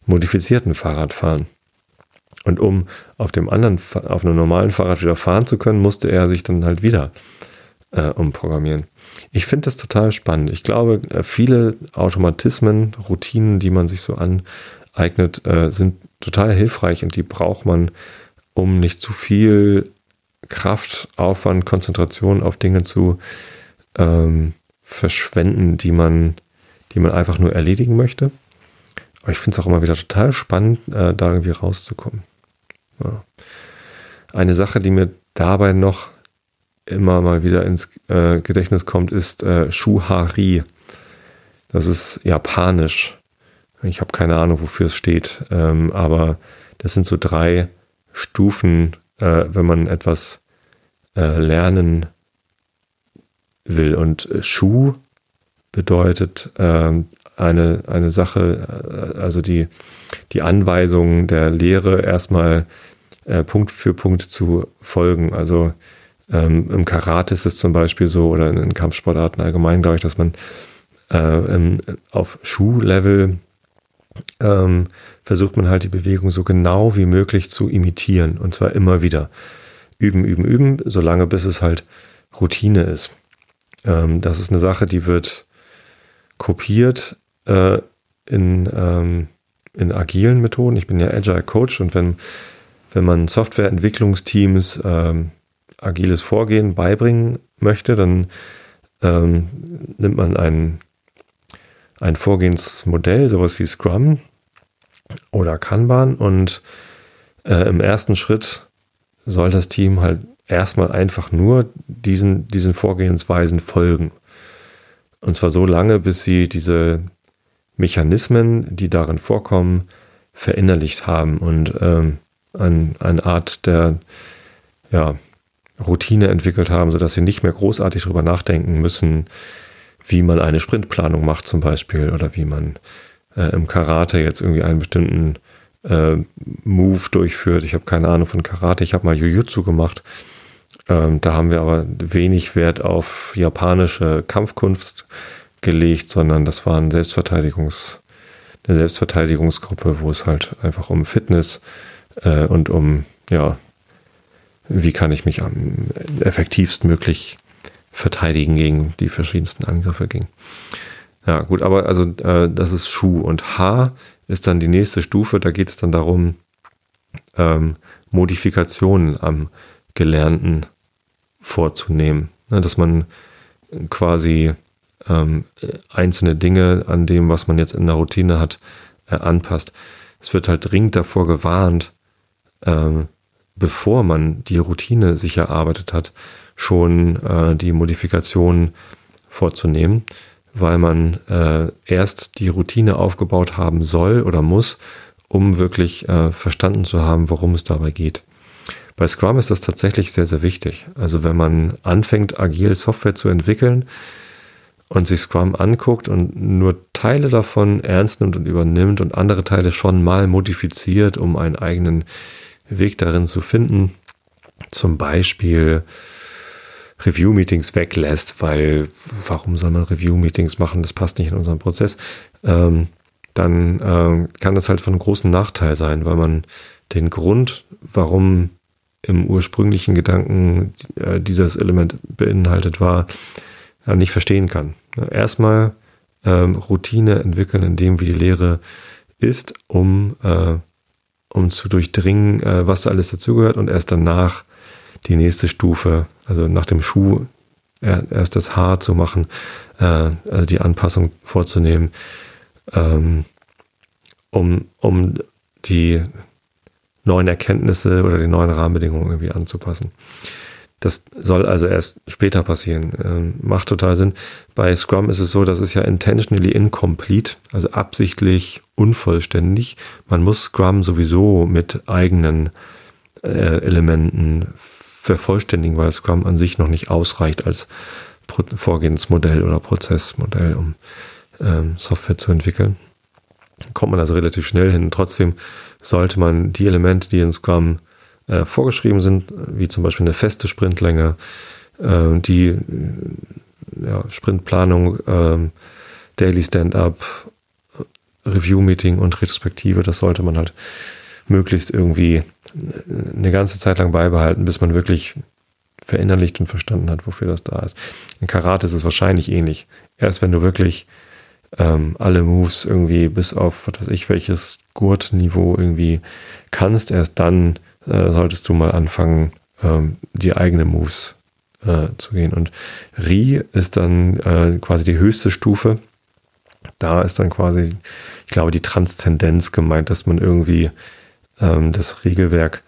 modifizierten Fahrrad fahren. Und um auf dem anderen, auf einem normalen Fahrrad wieder fahren zu können, musste er sich dann halt wieder äh, umprogrammieren. Ich finde das total spannend. Ich glaube, äh, viele Automatismen, Routinen, die man sich so aneignet, äh, sind total hilfreich und die braucht man, um nicht zu viel Kraft, Aufwand, Konzentration auf Dinge zu ähm, verschwenden, die man, die man einfach nur erledigen möchte. Aber ich finde es auch immer wieder total spannend, äh, da irgendwie rauszukommen. Ja. Eine Sache, die mir dabei noch immer mal wieder ins äh, Gedächtnis kommt, ist äh, Shuhari. Das ist japanisch. Ich habe keine Ahnung, wofür es steht, ähm, aber das sind so drei Stufen, äh, wenn man etwas äh, lernen will. Und Schuh bedeutet äh, eine, eine Sache, äh, also die, die Anweisung der Lehre erstmal äh, Punkt für Punkt zu folgen. Also ähm, im Karate ist es zum Beispiel so oder in Kampfsportarten allgemein, glaube ich, dass man äh, im, auf Schuhlevel ähm, versucht man halt die Bewegung so genau wie möglich zu imitieren und zwar immer wieder. Üben, üben, üben, solange bis es halt Routine ist. Ähm, das ist eine Sache, die wird kopiert äh, in, ähm, in agilen Methoden. Ich bin ja Agile Coach und wenn, wenn man Softwareentwicklungsteams ähm, agiles Vorgehen beibringen möchte, dann ähm, nimmt man ein, ein Vorgehensmodell, sowas wie Scrum oder Kanban und äh, im ersten Schritt soll das Team halt erstmal einfach nur diesen, diesen Vorgehensweisen folgen. Und zwar so lange, bis sie diese Mechanismen, die darin vorkommen, verinnerlicht haben und ähm, ein, eine Art der ja, Routine entwickelt haben, sodass sie nicht mehr großartig darüber nachdenken müssen, wie man eine Sprintplanung macht zum Beispiel oder wie man äh, im Karate jetzt irgendwie einen bestimmten äh, Move durchführt. Ich habe keine Ahnung von Karate, ich habe mal Jujutsu gemacht. Ähm, da haben wir aber wenig Wert auf japanische Kampfkunst gelegt, sondern das war ein Selbstverteidigungs, eine Selbstverteidigungsgruppe, wo es halt einfach um Fitness äh, und um, ja, wie kann ich mich am effektivst möglich verteidigen gegen die verschiedensten Angriffe ging. Ja, gut, aber also äh, das ist Schuh und H ist dann die nächste Stufe. Da geht es dann darum, ähm, Modifikationen am Gelernten vorzunehmen. Ne, dass man quasi ähm, einzelne Dinge an dem, was man jetzt in der Routine hat, äh, anpasst. Es wird halt dringend davor gewarnt, ähm, bevor man die Routine sich erarbeitet hat, schon äh, die Modifikationen vorzunehmen, weil man äh, erst die Routine aufgebaut haben soll oder muss, um wirklich äh, verstanden zu haben, worum es dabei geht. Bei Scrum ist das tatsächlich sehr, sehr wichtig. Also wenn man anfängt, agil Software zu entwickeln und sich Scrum anguckt und nur Teile davon ernst nimmt und übernimmt und andere Teile schon mal modifiziert, um einen eigenen Weg darin zu finden, zum Beispiel Review-Meetings weglässt, weil warum soll man Review-Meetings machen? Das passt nicht in unseren Prozess. Ähm, dann ähm, kann das halt von großen Nachteil sein, weil man den Grund, warum im ursprünglichen Gedanken äh, dieses Element beinhaltet war, äh, nicht verstehen kann. Erstmal ähm, Routine entwickeln in dem, wie die Lehre ist, um, äh, um zu durchdringen, äh, was da alles dazugehört und erst danach die nächste Stufe, also nach dem Schuh erst das Haar zu machen, äh, also die Anpassung vorzunehmen, ähm, um, um die neuen Erkenntnisse oder die neuen Rahmenbedingungen irgendwie anzupassen. Das soll also erst später passieren. Ähm, macht total Sinn. Bei Scrum ist es so, das ist ja intentionally incomplete, also absichtlich unvollständig. Man muss Scrum sowieso mit eigenen äh, Elementen vervollständigen, weil Scrum an sich noch nicht ausreicht als Pro Vorgehensmodell oder Prozessmodell, um ähm, Software zu entwickeln. Kommt man also relativ schnell hin. Trotzdem sollte man die Elemente, die in Scrum äh, vorgeschrieben sind, wie zum Beispiel eine feste Sprintlänge, äh, die äh, ja, Sprintplanung, äh, Daily Stand-up, Review-Meeting und Retrospektive, das sollte man halt möglichst irgendwie eine ganze Zeit lang beibehalten, bis man wirklich verinnerlicht und verstanden hat, wofür das da ist. In Karate ist es wahrscheinlich ähnlich. Erst wenn du wirklich ähm, alle Moves irgendwie bis auf, was weiß ich, welches Gurtniveau irgendwie kannst, erst dann äh, solltest du mal anfangen, ähm, die eigenen Moves äh, zu gehen. Und Ri ist dann äh, quasi die höchste Stufe. Da ist dann quasi, ich glaube, die Transzendenz gemeint, dass man irgendwie ähm, das Regelwerk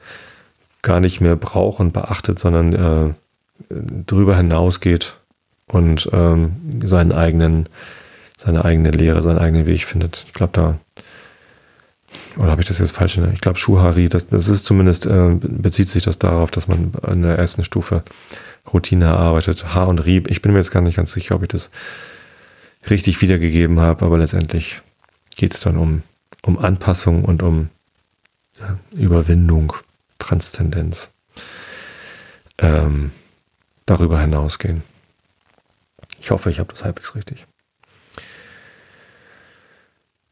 gar nicht mehr braucht und beachtet, sondern äh, drüber hinausgeht und ähm, seinen eigenen, seine eigene Lehre, seinen eigenen Weg findet. Ich glaube, da oder habe ich das jetzt falsch? Ich glaube, Schuhari, das, das ist zumindest, äh, bezieht sich das darauf, dass man in der ersten Stufe Routine erarbeitet. Haar und Rieb. Ich bin mir jetzt gar nicht ganz sicher, ob ich das richtig wiedergegeben habe, aber letztendlich geht es dann um, um Anpassung und um ja, Überwindung, Transzendenz. Ähm, darüber hinausgehen. Ich hoffe, ich habe das halbwegs richtig.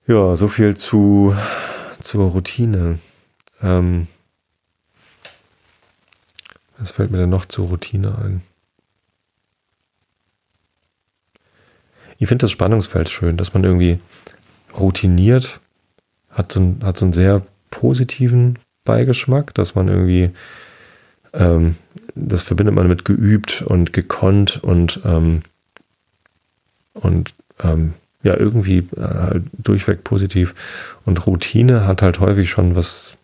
Ja, so viel zu, zur Routine. Ähm, was fällt mir denn noch zur Routine ein? Ich finde das Spannungsfeld schön, dass man irgendwie routiniert, hat so, ein, hat so einen sehr positiven Beigeschmack, dass man irgendwie, ähm, das verbindet man mit geübt und gekonnt und, ähm, und ähm, ja, irgendwie äh, halt durchweg positiv. Und Routine hat halt häufig schon was,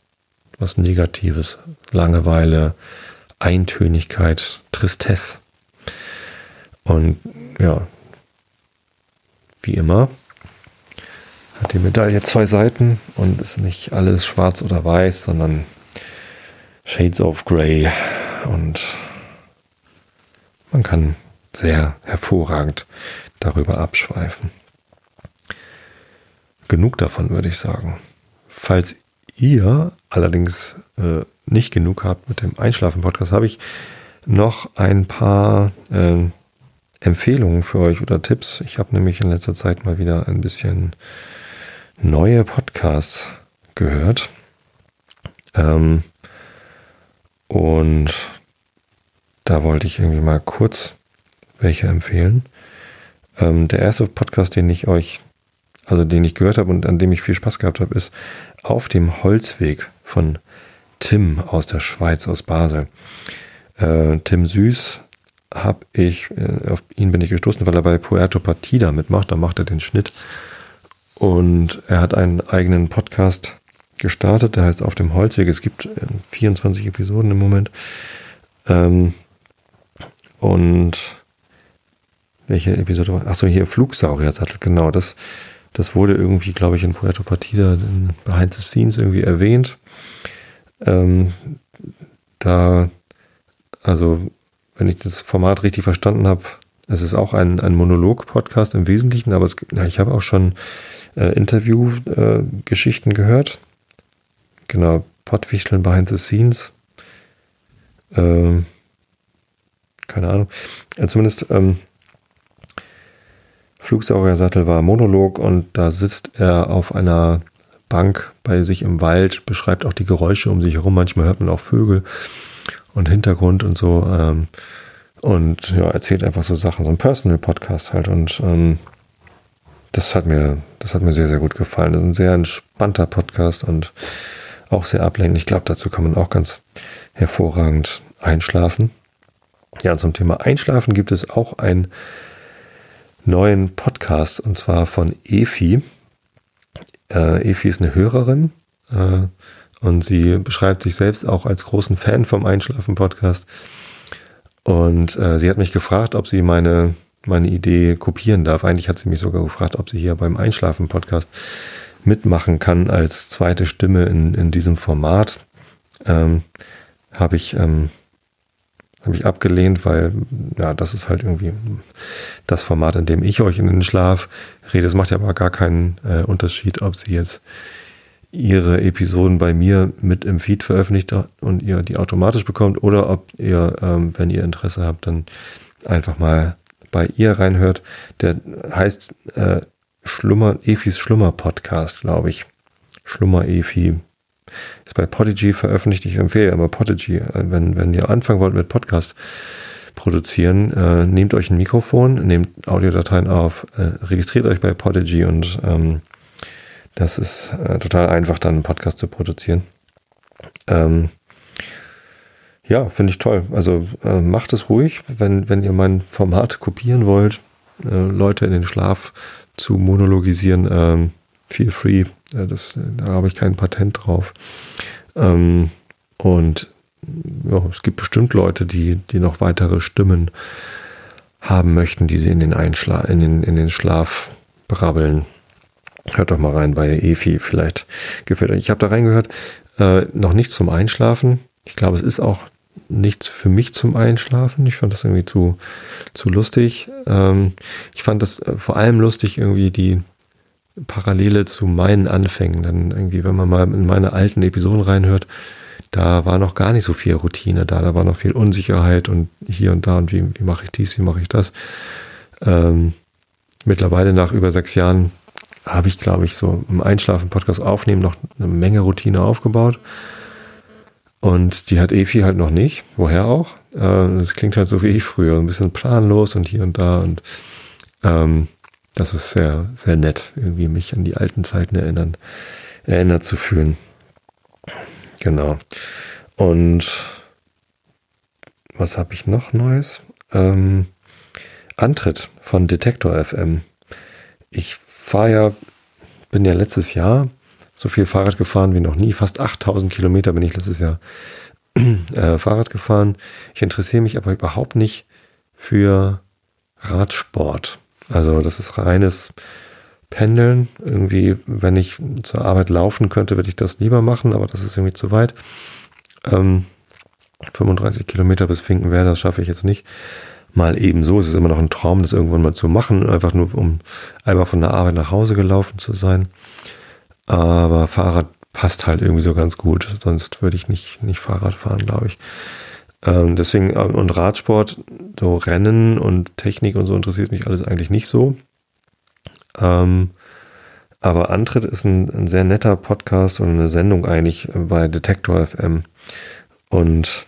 was Negatives. Langeweile, Eintönigkeit, Tristesse. Und ja, wie immer hat die Medaille zwei Seiten und ist nicht alles schwarz oder weiß, sondern Shades of Grey. Und man kann sehr hervorragend darüber abschweifen. Genug davon, würde ich sagen. Falls ihr allerdings äh, nicht genug habt mit dem Einschlafen-Podcast, habe ich noch ein paar äh, Empfehlungen für euch oder Tipps. Ich habe nämlich in letzter Zeit mal wieder ein bisschen neue Podcasts gehört. Ähm, und da wollte ich irgendwie mal kurz welche empfehlen. Ähm, der erste Podcast, den ich euch, also den ich gehört habe und an dem ich viel Spaß gehabt habe, ist Auf dem Holzweg von Tim aus der Schweiz, aus Basel. Äh, Tim Süß habe ich, äh, auf ihn bin ich gestoßen, weil er bei Puerto Partida mitmacht, da macht er den Schnitt. Und er hat einen eigenen Podcast gestartet, der heißt Auf dem Holzweg. Es gibt 24 äh, Episoden im Moment. Ähm, und welche Episode war? Achso, hier Flugsaurier-Sattel, genau. Das, das wurde irgendwie, glaube ich, in Puerto Partida in Behind the Scenes irgendwie erwähnt. Ähm, da, also, wenn ich das Format richtig verstanden habe, es ist auch ein, ein Monolog-Podcast im Wesentlichen, aber es, ja, ich habe auch schon äh, Interview-Geschichten äh, gehört. Genau, Pottwichteln behind the scenes. Ähm, keine Ahnung. Ja, zumindest ähm, Flugsauriersattel war Monolog und da sitzt er auf einer Bank bei sich im Wald, beschreibt auch die Geräusche um sich herum. Manchmal hört man auch Vögel und Hintergrund und so. Ähm, und ja, erzählt einfach so Sachen, so ein Personal-Podcast halt. Und ähm, das hat mir, das hat mir sehr, sehr gut gefallen. Das ist ein sehr entspannter Podcast und auch sehr ablenkend. Ich glaube, dazu kann man auch ganz hervorragend einschlafen. Ja, zum Thema Einschlafen gibt es auch einen neuen Podcast und zwar von Efi. Äh, Efi ist eine Hörerin äh, und sie beschreibt sich selbst auch als großen Fan vom Einschlafen-Podcast. Und äh, sie hat mich gefragt, ob sie meine, meine Idee kopieren darf. Eigentlich hat sie mich sogar gefragt, ob sie hier beim Einschlafen-Podcast mitmachen kann als zweite Stimme in, in diesem Format. Ähm, Habe ich, ähm, hab ich abgelehnt, weil ja, das ist halt irgendwie das Format, in dem ich euch in den Schlaf rede. Es macht ja aber gar keinen äh, Unterschied, ob sie jetzt ihre Episoden bei mir mit im Feed veröffentlicht und ihr die automatisch bekommt oder ob ihr, ähm, wenn ihr Interesse habt, dann einfach mal bei ihr reinhört. Der heißt äh, Schlummer, Efis Schlummer Podcast, glaube ich. Schlummer Efi. Ist bei Podigy veröffentlicht. Ich empfehle immer Podigy. Wenn, wenn ihr anfangen wollt mit Podcast produzieren, äh, nehmt euch ein Mikrofon, nehmt Audiodateien auf, äh, registriert euch bei Podigy und ähm, das ist äh, total einfach, dann einen Podcast zu produzieren. Ähm, ja, finde ich toll. Also äh, macht es ruhig, wenn, wenn ihr mein Format kopieren wollt, äh, Leute in den Schlaf zu monologisieren, ähm, feel free. Äh, das, da habe ich kein Patent drauf. Ähm, und ja, es gibt bestimmt Leute, die, die noch weitere Stimmen haben möchten, die sie in den, Einschla in den, in den Schlaf brabbeln. Hört doch mal rein bei Efi, vielleicht gefällt euch. Ich habe da reingehört, äh, noch nicht zum Einschlafen. Ich glaube, es ist auch nichts für mich zum Einschlafen. Ich fand das irgendwie zu, zu lustig. Ähm, ich fand das äh, vor allem lustig, irgendwie die Parallele zu meinen Anfängen. Dann irgendwie, wenn man mal in meine alten Episoden reinhört, da war noch gar nicht so viel Routine da. Da war noch viel Unsicherheit und hier und da und wie, wie mache ich dies, wie mache ich das. Ähm, mittlerweile nach über sechs Jahren habe ich, glaube ich, so im Einschlafen-Podcast aufnehmen noch eine Menge Routine aufgebaut. Und die hat Efi halt noch nicht. Woher auch? Äh, das klingt halt so wie ich früher. Ein bisschen planlos und hier und da. Und ähm, das ist sehr, sehr nett, irgendwie mich an die alten Zeiten erinnern, erinnert zu fühlen. Genau. Und was habe ich noch Neues? Ähm, Antritt von Detektor FM. Ich fahre ja, bin ja letztes Jahr so viel Fahrrad gefahren wie noch nie. Fast 8000 Kilometer bin ich letztes Jahr äh, Fahrrad gefahren. Ich interessiere mich aber überhaupt nicht für Radsport. Also das ist reines Pendeln. Irgendwie, wenn ich zur Arbeit laufen könnte, würde ich das lieber machen, aber das ist irgendwie zu weit. Ähm, 35 Kilometer bis Finkenwerder, das schaffe ich jetzt nicht. Mal eben so. Es ist immer noch ein Traum, das irgendwann mal zu machen, einfach nur um einmal von der Arbeit nach Hause gelaufen zu sein. Aber Fahrrad passt halt irgendwie so ganz gut. Sonst würde ich nicht, nicht Fahrrad fahren, glaube ich. Ähm, deswegen, äh, und Radsport, so Rennen und Technik und so interessiert mich alles eigentlich nicht so. Ähm, aber Antritt ist ein, ein, sehr netter Podcast und eine Sendung eigentlich bei Detector FM. Und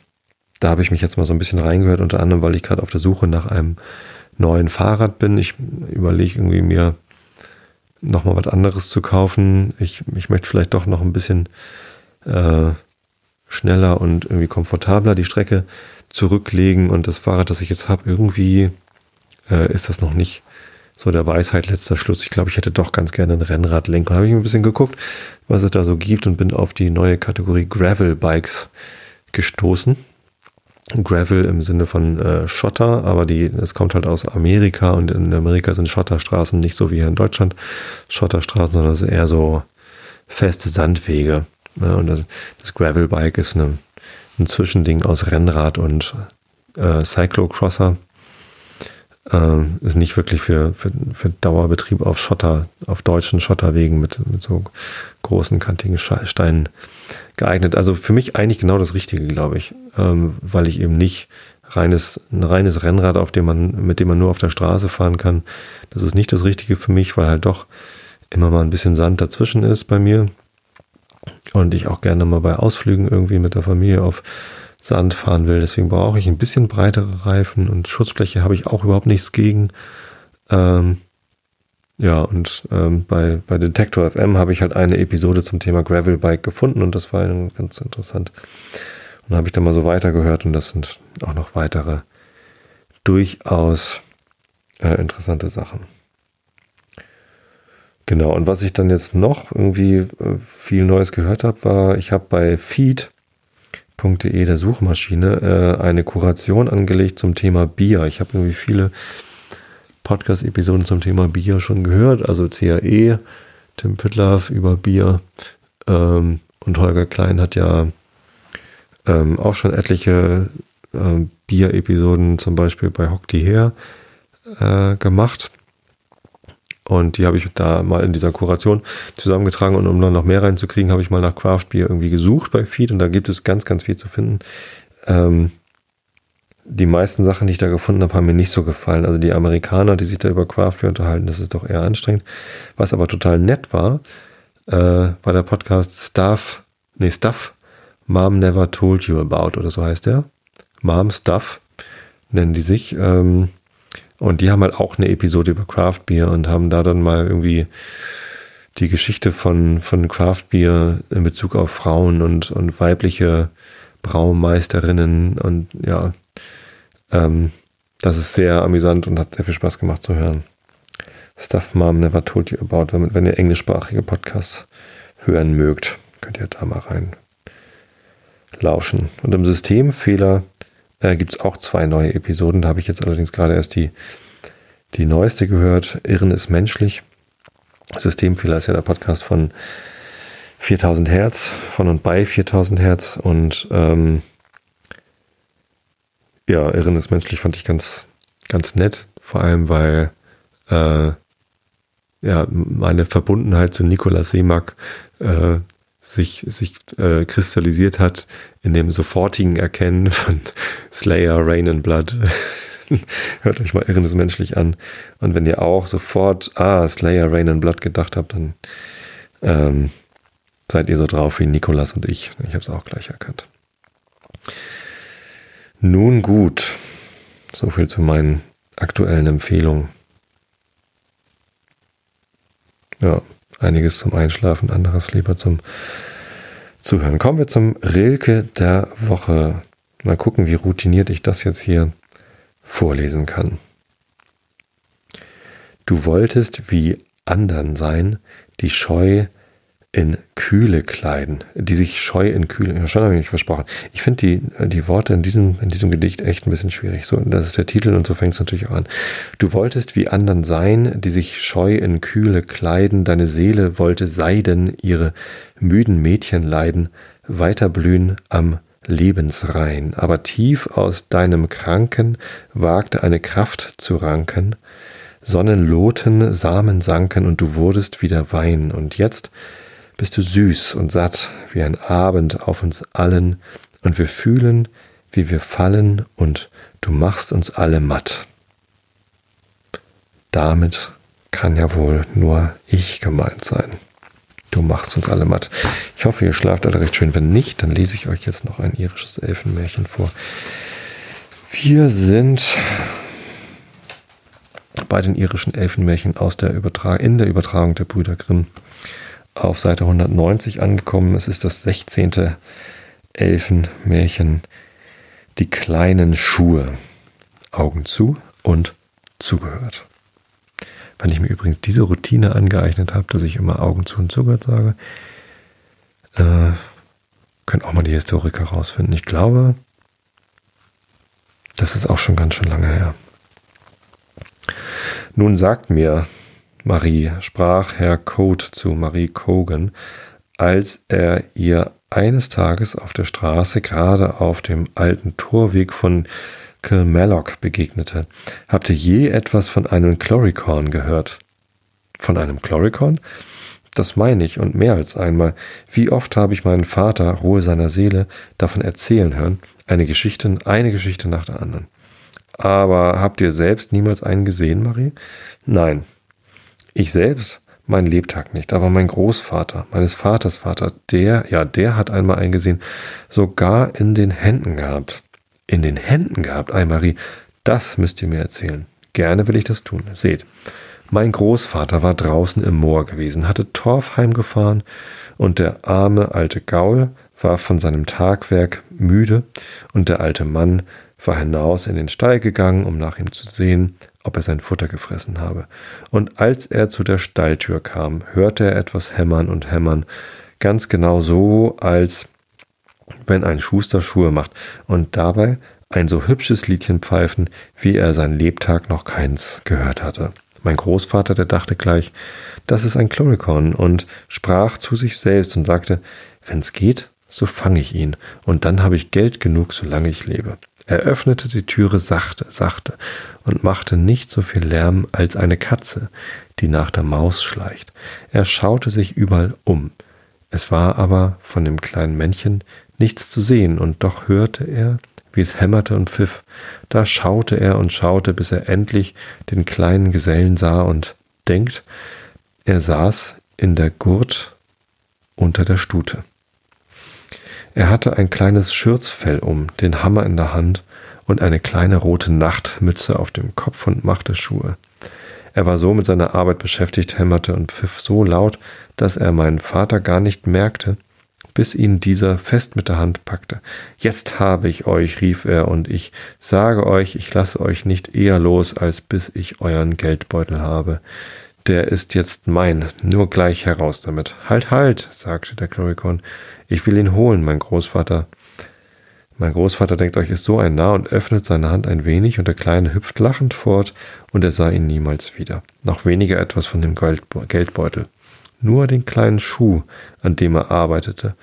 da habe ich mich jetzt mal so ein bisschen reingehört, unter anderem, weil ich gerade auf der Suche nach einem neuen Fahrrad bin. Ich überlege irgendwie mir nochmal was anderes zu kaufen. Ich, ich möchte vielleicht doch noch ein bisschen äh, schneller und irgendwie komfortabler die Strecke zurücklegen und das Fahrrad, das ich jetzt habe, irgendwie äh, ist das noch nicht so der Weisheit letzter Schluss. Ich glaube, ich hätte doch ganz gerne ein Rennradlenker. Habe ich ein bisschen geguckt, was es da so gibt und bin auf die neue Kategorie Gravel Bikes gestoßen. Gravel im Sinne von äh, Schotter, aber die, es kommt halt aus Amerika und in Amerika sind Schotterstraßen nicht so wie hier in Deutschland Schotterstraßen, sondern es ist eher so feste Sandwege. Ja, und das, das Gravelbike ist eine, ein Zwischending aus Rennrad und äh, Cyclocrosser. Ähm, ist nicht wirklich für, für, für Dauerbetrieb auf Schotter, auf deutschen Schotterwegen mit, mit so großen, kantigen Steinen geeignet. Also für mich eigentlich genau das Richtige, glaube ich, ähm, weil ich eben nicht reines, ein reines Rennrad, auf dem man, mit dem man nur auf der Straße fahren kann. Das ist nicht das Richtige für mich, weil halt doch immer mal ein bisschen Sand dazwischen ist bei mir. Und ich auch gerne mal bei Ausflügen irgendwie mit der Familie auf Sand fahren will. Deswegen brauche ich ein bisschen breitere Reifen und Schutzfläche habe ich auch überhaupt nichts gegen. Ähm, ja, und ähm, bei, bei Detector FM habe ich halt eine Episode zum Thema Gravelbike gefunden und das war ganz interessant. Und habe ich dann mal so weitergehört und das sind auch noch weitere durchaus äh, interessante Sachen. Genau, und was ich dann jetzt noch irgendwie äh, viel Neues gehört habe, war, ich habe bei feed.de, der Suchmaschine, äh, eine Kuration angelegt zum Thema Bier. Ich habe irgendwie viele Podcast-Episoden zum Thema Bier schon gehört, also CAE, Tim Pittlaff über Bier ähm, und Holger Klein hat ja ähm, auch schon etliche äh, Bier-Episoden zum Beispiel bei Hock die Her äh, gemacht. Und die habe ich da mal in dieser Kuration zusammengetragen. Und um dann noch mehr reinzukriegen, habe ich mal nach Craft Beer irgendwie gesucht bei Feed. Und da gibt es ganz, ganz viel zu finden. Ähm, die meisten Sachen, die ich da gefunden habe, haben mir nicht so gefallen. Also die Amerikaner, die sich da über Craft Beer unterhalten, das ist doch eher anstrengend. Was aber total nett war, äh, war der Podcast Stuff, nee, Stuff Mom Never Told You About oder so heißt der. Mom Stuff nennen die sich. Ähm, und die haben halt auch eine Episode über Craft Beer und haben da dann mal irgendwie die Geschichte von, von Craft Beer in Bezug auf Frauen und, und weibliche Braumeisterinnen und ja, ähm, das ist sehr amüsant und hat sehr viel Spaß gemacht zu hören. Stuff Mom Never Told You About, wenn, wenn ihr englischsprachige Podcasts hören mögt, könnt ihr da mal rein lauschen. Und im Systemfehler äh, gibt es auch zwei neue Episoden. Da habe ich jetzt allerdings gerade erst die, die neueste gehört. Irren ist menschlich. Systemfehler ist ja der Podcast von 4000 Hertz, von und bei 4000 Hertz und ähm, ja, Irren ist menschlich fand ich ganz, ganz nett, vor allem weil äh, ja, meine Verbundenheit zu Nikolaus Seemack äh, sich, sich äh, kristallisiert hat in dem sofortigen Erkennen von Slayer, Rain and Blood. Hört euch mal Irrendes menschlich an. Und wenn ihr auch sofort, ah, Slayer, Rain and Blood gedacht habt, dann ähm, seid ihr so drauf wie Nikolas und ich. Ich habe es auch gleich erkannt. Nun gut, so viel zu meinen aktuellen Empfehlungen. Ja, einiges zum Einschlafen, anderes lieber zum Zuhören. Kommen wir zum Rilke der Woche. Mal gucken, wie routiniert ich das jetzt hier vorlesen kann. Du wolltest wie andern sein, die Scheu in Kühle kleiden, die sich scheu in Kühle, ja, schon habe ich mich versprochen. Ich finde die, die Worte in diesem, in diesem Gedicht echt ein bisschen schwierig. So, das ist der Titel und so fängt es natürlich auch an. Du wolltest wie anderen sein, die sich scheu in Kühle kleiden, deine Seele wollte Seiden, ihre müden Mädchen leiden, weiterblühen am Lebensrein, aber tief aus deinem Kranken wagte eine Kraft zu ranken, Sonnen lohten, Samen sanken und du wurdest wieder Wein, und jetzt bist du süß und satt wie ein Abend auf uns allen, und wir fühlen, wie wir fallen, und du machst uns alle matt. Damit kann ja wohl nur ich gemeint sein. Du machst uns alle matt. Ich hoffe, ihr schlaft alle recht schön. Wenn nicht, dann lese ich euch jetzt noch ein irisches Elfenmärchen vor. Wir sind bei den irischen Elfenmärchen aus der Übertrag in der Übertragung der Brüder Grimm auf Seite 190 angekommen. Es ist das 16. Elfenmärchen Die kleinen Schuhe. Augen zu und zugehört. Wenn ich mir übrigens diese Routine angeeignet habe, dass ich immer Augen zu und zugehört sage, äh, können auch mal die Historiker rausfinden. Ich glaube, das ist auch schon ganz schön lange her. Nun sagt mir Marie, sprach Herr Code zu Marie Cogan, als er ihr eines Tages auf der Straße gerade auf dem alten Torweg von Kilmallock begegnete. Habt ihr je etwas von einem Chloricorn gehört? Von einem Chloricorn? Das meine ich und mehr als einmal. Wie oft habe ich meinen Vater, Ruhe seiner Seele, davon erzählen hören, eine Geschichte, eine Geschichte nach der anderen. Aber habt ihr selbst niemals einen gesehen, Marie? Nein. Ich selbst? Mein Lebtag nicht, aber mein Großvater, meines Vaters Vater, der, ja, der hat einmal einen gesehen, sogar in den Händen gehabt in den Händen gehabt, Ei Marie, das müsst ihr mir erzählen. Gerne will ich das tun. Seht, mein Großvater war draußen im Moor gewesen, hatte Torf heimgefahren und der arme alte Gaul war von seinem Tagwerk müde und der alte Mann war hinaus in den Stall gegangen, um nach ihm zu sehen, ob er sein Futter gefressen habe. Und als er zu der Stalltür kam, hörte er etwas hämmern und hämmern, ganz genau so, als wenn ein Schuster Schuhe macht und dabei ein so hübsches Liedchen pfeifen, wie er sein Lebtag noch keins gehört hatte. Mein Großvater, der dachte gleich, das ist ein Chloricon und sprach zu sich selbst und sagte, wenn's geht, so fange ich ihn und dann habe ich Geld genug, solange ich lebe. Er öffnete die Türe sachte, sachte und machte nicht so viel Lärm als eine Katze, die nach der Maus schleicht. Er schaute sich überall um. Es war aber von dem kleinen Männchen nichts zu sehen, und doch hörte er, wie es hämmerte und pfiff. Da schaute er und schaute, bis er endlich den kleinen Gesellen sah und denkt, er saß in der Gurt unter der Stute. Er hatte ein kleines Schürzfell um, den Hammer in der Hand und eine kleine rote Nachtmütze auf dem Kopf und machte Schuhe. Er war so mit seiner Arbeit beschäftigt, hämmerte und pfiff so laut, dass er meinen Vater gar nicht merkte, bis ihn dieser fest mit der Hand packte. Jetzt habe ich euch, rief er, und ich sage euch, ich lasse euch nicht eher los, als bis ich euren Geldbeutel habe. Der ist jetzt mein, nur gleich heraus damit. Halt, halt, sagte der Chlorikon, ich will ihn holen, mein Großvater. Mein Großvater denkt euch ist so ein Narr und öffnet seine Hand ein wenig und der Kleine hüpft lachend fort und er sah ihn niemals wieder. Noch weniger etwas von dem Geldbeutel. Nur den kleinen Schuh, an dem er arbeitete,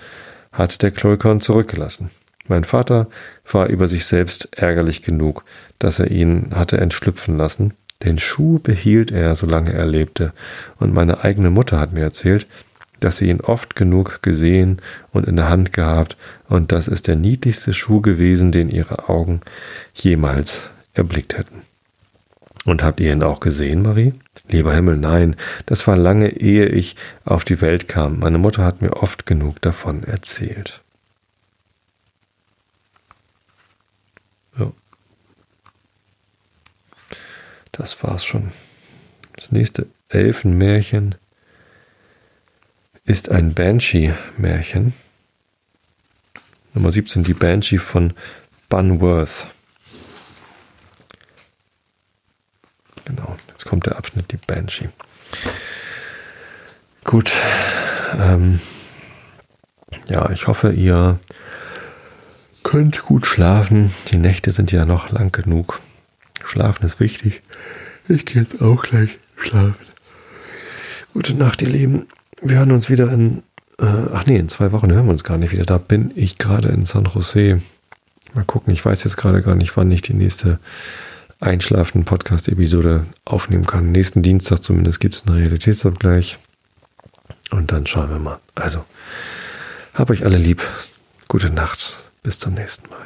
hat der Kloikon zurückgelassen. Mein Vater war über sich selbst ärgerlich genug, dass er ihn hatte entschlüpfen lassen. Den Schuh behielt er, solange er lebte, und meine eigene Mutter hat mir erzählt, dass sie ihn oft genug gesehen und in der Hand gehabt, und das ist der niedlichste Schuh gewesen, den ihre Augen jemals erblickt hätten. Und habt ihr ihn auch gesehen, Marie? Lieber Himmel, nein, das war lange ehe ich auf die Welt kam. Meine Mutter hat mir oft genug davon erzählt. Das war's schon. Das nächste Elfenmärchen ist ein Banshee-Märchen. Nummer 17, die Banshee von Bunworth. Genau, jetzt kommt der Abschnitt, die Banshee. Gut. Ähm, ja, ich hoffe, ihr könnt gut schlafen. Die Nächte sind ja noch lang genug. Schlafen ist wichtig. Ich gehe jetzt auch gleich schlafen. Gute Nacht, ihr Lieben. Wir hören uns wieder in, äh, ach nee, in zwei Wochen hören wir uns gar nicht wieder. Da bin ich gerade in San Jose. Mal gucken, ich weiß jetzt gerade gar nicht, wann ich die nächste einschlafenden Podcast-Episode aufnehmen kann. Nächsten Dienstag zumindest gibt es einen Realitätsabgleich. Und dann schauen wir mal. Also, hab euch alle lieb. Gute Nacht. Bis zum nächsten Mal.